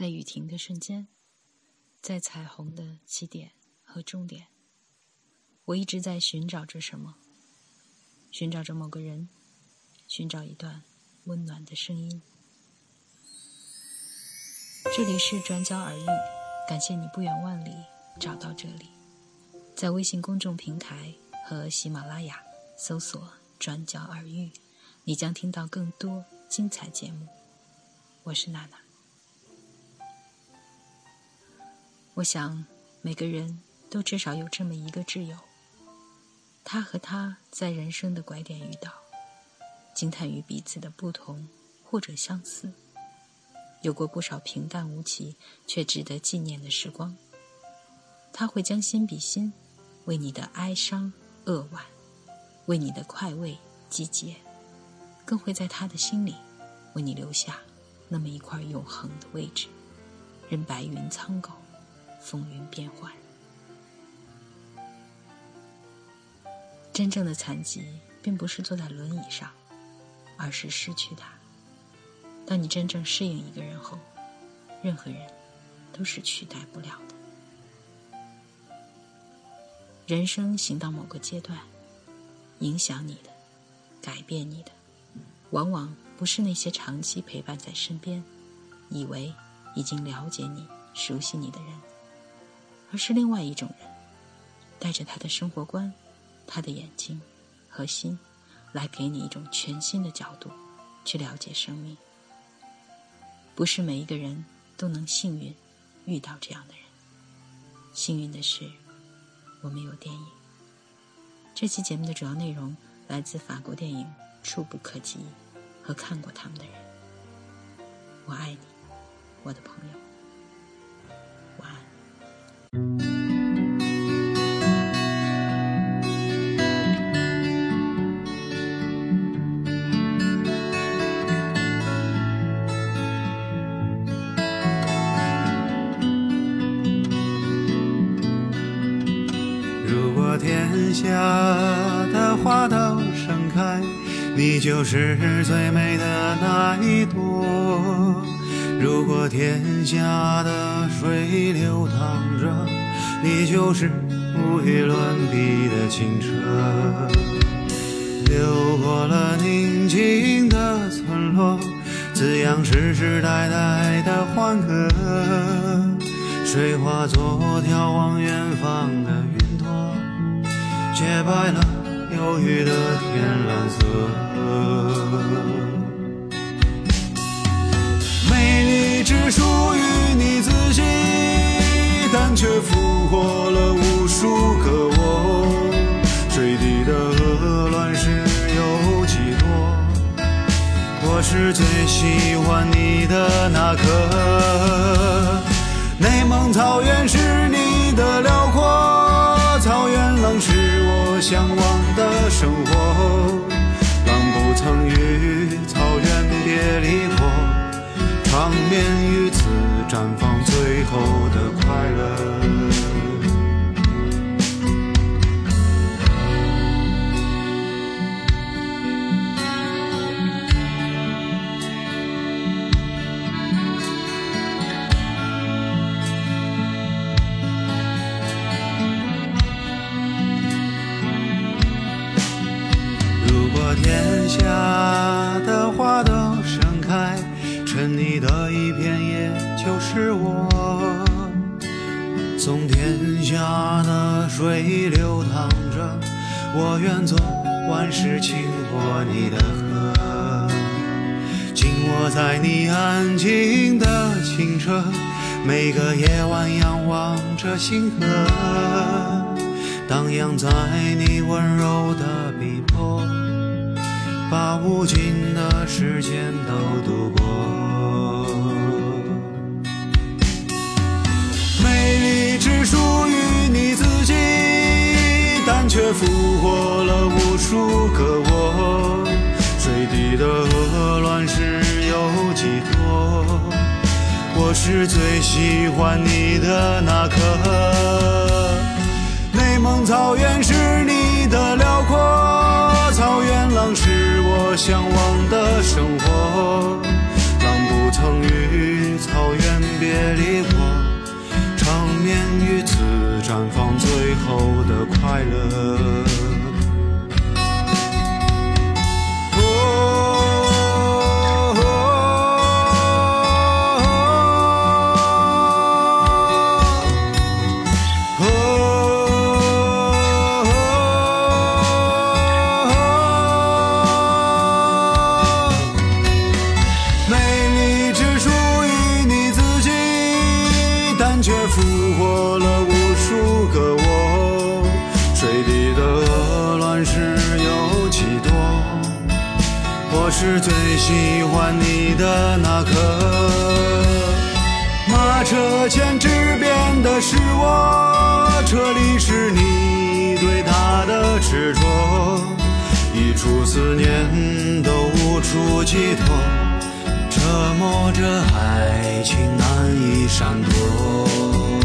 在雨停的瞬间，在彩虹的起点和终点，我一直在寻找着什么，寻找着某个人，寻找一段温暖的声音。这里是转角耳语，感谢你不远万里找到这里，在微信公众平台和喜马拉雅搜索“转角耳语”，你将听到更多精彩节目。我是娜娜。我想，每个人都至少有这么一个挚友。他和他在人生的拐点遇到，惊叹于彼此的不同或者相似，有过不少平淡无奇却值得纪念的时光。他会将心比心，为你的哀伤扼腕，为你的快慰集结，更会在他的心里为你留下那么一块永恒的位置，任白云苍狗。风云变幻，真正的残疾并不是坐在轮椅上，而是失去它。当你真正适应一个人后，任何人都是取代不了的。人生行到某个阶段，影响你的、改变你的，往往不是那些长期陪伴在身边、以为已经了解你、熟悉你的人。而是另外一种人，带着他的生活观、他的眼睛和心，来给你一种全新的角度，去了解生命。不是每一个人都能幸运遇到这样的人。幸运的是，我们有电影。这期节目的主要内容来自法国电影《触不可及》和看过他们的人。我爱你，我的朋友。天下的花都盛开，你就是最美的那一朵。如果天下的水流淌着，你就是无与伦比的清澈。流过了宁静的村落，滋养世世代代的欢歌。水化作眺望远方的，洁白了忧郁的天蓝色。美丽只属于你自己，但却俘获了无数个我。水底的鹅卵石有几多？我是最喜欢你的那颗。向往的生活。下的花都盛开。沉溺的一片，叶就是我。从天下的水流淌着，我愿做万世轻过你的河。紧握在你安静的清澈，每个夜晚仰望着星河，荡漾在你温柔的臂膊，把无尽的时间都度过。美丽只属于你自己，但却俘获了无数个我。水底的鹅卵石有几多？我是最喜欢你的那颗。内蒙草原是向往的生活。狼不曾与草原。别离过，长眠于此，绽放最后复活了无数个我。水底的鹅卵石有几多？我是最喜欢你的那颗。马车前之边的是我，车里是你对他的执着，一处思念都无处寄托。折磨着爱情难以闪躲。